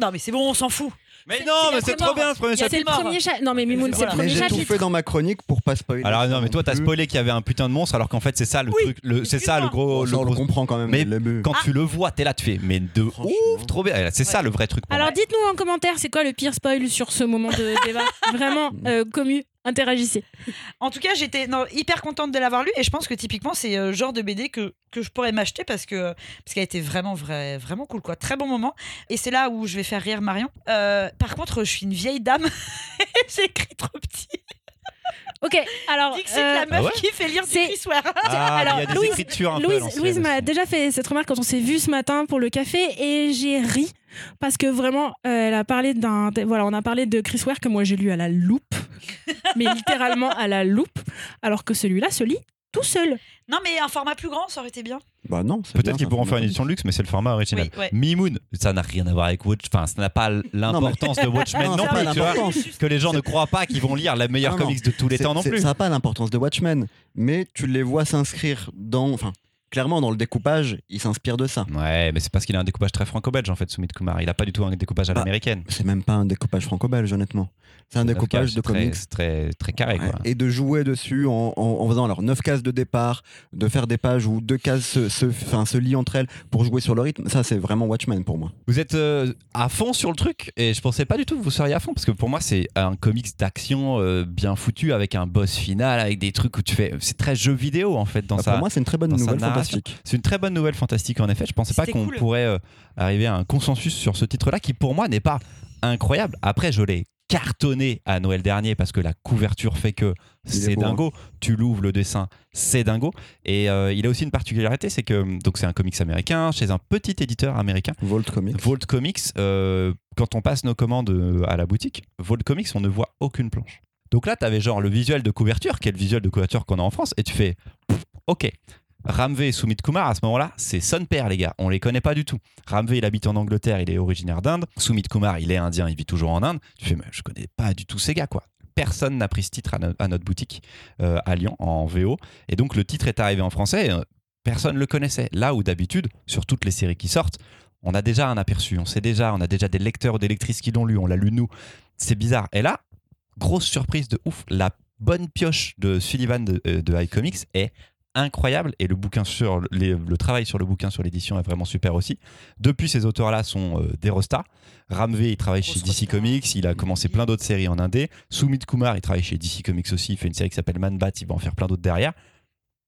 Non, mais c'est bon, on s'en fout. Mais non, mais c'est trop bien ce premier chapitre. le mort. premier chapitre. Non, mais Mimoun, c'est le premier j'ai tout chapitre. fait dans ma chronique pour pas spoiler. Alors non, mais toi t'as spoilé qu'il y avait un putain de monstre alors qu'en fait c'est ça le truc, le- c'est ça le gros, on le comprend quand même Mais. Quand tu le vois, t'es là, tu fais, mais de ouf, trop bien. C'est ça le vrai truc. Alors dites-nous en commentaire, c'est quoi le pire spoil sur ce moment de débat? Vraiment, euh, commu, interagissez. En tout cas, j'étais hyper contente de l'avoir lu et je pense que typiquement c'est euh, le genre de BD que, que je pourrais m'acheter parce que parce qu'elle était vraiment vrai, vraiment cool quoi, très bon moment. Et c'est là où je vais faire rire Marion. Euh, par contre, je suis une vieille dame. J'ai écrit trop petit. Ok, alors. Dixit, euh, la meuf Ah ouais qui fait lire du Ware. Ah, alors, il y a des Louise- écritures un Louise, Louise m'a déjà fait cette remarque quand on s'est vu ce matin pour le café et j'ai ri parce que vraiment euh, elle a parlé d'un voilà on a parlé de Chris Ware que moi j'ai lu à la loupe mais littéralement à la loupe alors que celui-là se lit tout seul. Non, mais un format plus grand, ça aurait été bien. Bah non, Peut-être qu'ils pourront faire une édition de luxe, mais c'est le format original. Oui, ouais. Mimoun, ça n'a rien à voir avec Watch, enfin, ça n'a pas l'importance de Watchmen Non, non, plus, tu vois. l'importance. Que les gens ne croient pas qu'ils vont lire la meilleure non. comics de tous les temps non plus. Ça n'a pas l'importance de Watchmen, mais tu les vois s'inscrire dans. Enfin, clairement, dans le découpage, ils s'inspirent de ça. Ouais, mais c'est parce qu'il a un découpage très franco-belge en fait, Soumit Kumar. Il a pas du tout un découpage à Bah, l'américaine. C'est même pas un découpage franco-belge, honnêtement. C'est un découpage de très- comics. très, très carré quoi. Et de jouer dessus en, en- en faisant alors 9 cases de départ, de faire des pages où deux cases se, se, se lient entre elles pour jouer sur le rythme, ça c'est vraiment Watchmen pour moi. Vous êtes euh, à fond sur le truc? Et je pensais pas du tout que vous seriez à fond parce que pour moi c'est un comics d'action euh, bien foutu avec un boss final avec des trucs où tu fais c'est très jeu vidéo en fait dans Bah, ça. pour moi c'est une très bonne nouvelle. Fantastique. C'est une très bonne nouvelle fantastique en effet. Je pensais pas qu'on cool. pourrait euh, arriver à un consensus sur ce titre-là qui pour moi n'est pas incroyable. Après je l'ai cartonné à Noël dernier parce que la couverture fait que c'est beau, hein. dingo. Tu l'ouvres le dessin, c'est dingo. Et euh, il a aussi une particularité, c'est que donc c'est un comics américain chez un petit éditeur américain. Volt Comics. Vault Comics, euh, quand on passe nos commandes à la boutique, Vault Comics, on ne voit aucune planche. Donc là, tu avais genre le visuel de couverture, qui est le visuel de couverture qu'on a en France, et tu fais pff, OK. Ramvé et Sumit Kumar, à ce moment-là, c'est son père, les gars. On les connaît pas du tout. Ramvé, il habite en Angleterre, il est originaire d'Inde. Sumit Kumar, il est indien, il vit toujours en Inde. Tu fais, mais je connais pas du tout ces gars, quoi. Personne n'a pris ce titre à, no- à notre boutique euh, à Lyon, en VO. Et donc, le titre est arrivé en français, euh, personne le connaissait. Là où d'habitude, sur toutes les séries qui sortent, on a déjà un aperçu, on sait déjà, on a déjà des lecteurs ou des lectrices qui l'ont lu, on l'a lu nous. C'est bizarre. Et là, grosse surprise de ouf, la bonne pioche de Sullivan de, euh, de iComics est incroyable et le bouquin sur les- le travail sur le bouquin sur l'édition est vraiment super aussi. Depuis ces auteurs-là sont euh, des rostas. Ramvé, il travaille chez DC Comics, il a commencé plein d'autres séries en indé. Sumit Kumar, il travaille chez DC Comics aussi, il fait une série qui s'appelle Man Bat, il va en faire plein d'autres derrière.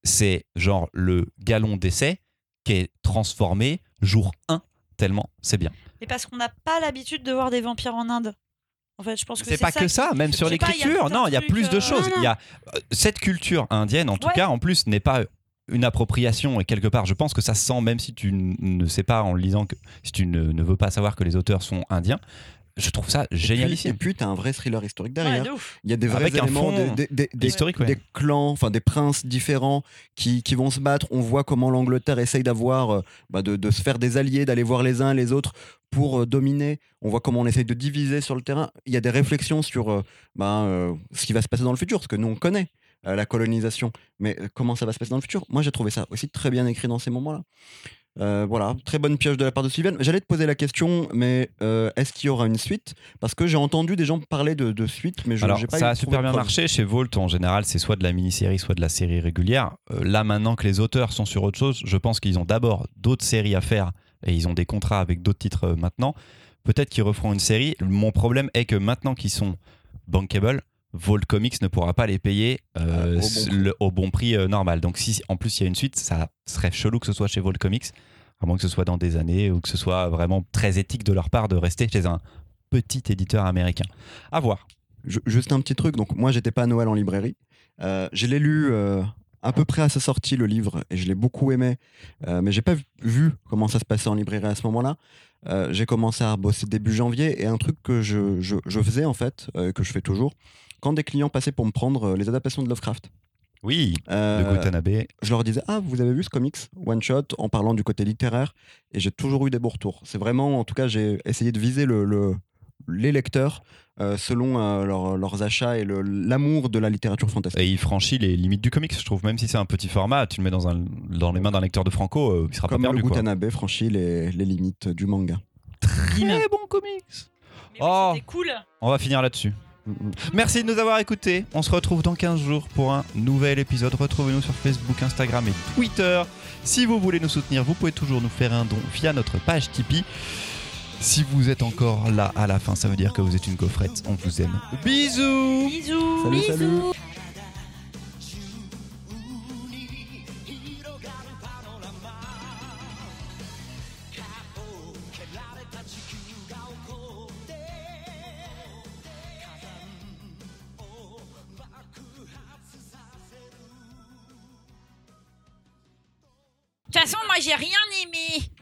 C'est genre le galon d'essai qui est transformé jour 1 tellement c'est bien. Mais parce qu'on n'a pas l'habitude de voir des vampires en Inde. En fait, je pense que C'est pas ça que ça, même sur sais pas, un Non, il y a plus de euh, choses. Il y a euh, cette culture indienne, en tout Ouais. cas, en plus, n'est pas une appropriation et quelque part, je pense que ça se sent, même si tu ne sais pas en le lisant, que, si tu ne, ne veux pas savoir que les auteurs sont indiens, je trouve ça Et puis, tu as un vrai thriller historique derrière. Il y a des vrais Avec un éléments, fond des, des- des- historique, ouais. des clans, enfin des princes différents qui, qui vont se battre. On voit comment l'Angleterre essaye d'avoir, euh, bah, de, de se faire des alliés, d'aller voir les uns les autres pour euh, dominer. On voit comment on essaye de diviser sur le terrain. Il y a des réflexions sur euh, bah, euh, ce qui va se passer dans le futur, ce que nous on connaît, euh, la colonisation. Mais euh, comment ça va se passer dans le futur? Moi j'ai trouvé ça aussi très bien écrit dans ces moments-là. Euh, voilà, très bonne pioche de la part de Sylvain. J'allais te poser la question, mais euh, est-ce qu'il y aura une suite? Parce que j'ai entendu des gens parler de, de suite, mais je j'ai pas ça eu a super bien preuve. marché. Chez Volt, en général, c'est soit de la mini-série, soit de la série régulière. Euh, là, maintenant que les auteurs sont sur autre chose, je pense qu'ils ont d'abord d'autres séries à faire et ils ont des contrats avec d'autres titres euh, maintenant. Peut-être qu'ils referont une série. Mon problème est que maintenant qu'ils sont bankable, Volt Comics ne pourra pas les payer euh, Ah, au bon prix. le- au bon prix euh, normal. Donc, si en plus il y a une suite, ça serait chelou que ce soit chez Volt Comics, à moins que ce soit dans des années ou que ce soit vraiment très éthique de leur part de rester chez un petit éditeur américain. À voir. Ju- Juste un petit truc, donc moi j'étais pas à Noël en librairie. Euh, je l'ai lu à peu près à sa sortie le livre et je l'ai beaucoup aimé, euh, mais j'ai pas vu- comment ça se passait en librairie à ce moment-là. Euh, j'ai commencé à bosser début janvier et un truc que je, je- je faisais en fait, euh, que je fais toujours, quand des clients passaient pour me prendre euh, les adaptations de Lovecraft. Oui, de Gutanabe. je leur disais ah vous avez vu ce comics one shot en parlant du côté littéraire et j'ai toujours eu des beaux retours c'est vraiment en tout cas j'ai essayé de viser le, le- les lecteurs euh, selon euh, leur- leurs achats et l'amour de la littérature fantastique Et il franchit les limites du comics, je trouve. Même si c'est un petit format, tu le mets dans, un, dans les mains d'un lecteur de Franco, euh, il sera comme pas le perdu. Quoi. Gutanabe franchit les, les limites du manga. Très bon comics. Mais Oh. c'était cool. On va finir là-dessus. Mm, mm. Merci de nous avoir écoutés. On se retrouve dans 15 jours pour un nouvel épisode. Retrouvez-nous sur Facebook, Instagram et Twitter. Si vous voulez nous soutenir, vous pouvez toujours nous faire un don via notre page Tipeee. Si vous êtes encore là à la fin, ça veut dire que vous êtes une gaufrette. On vous aime. Bisous Bisous. salut salut De toute façon, moi, j'ai rien aimé.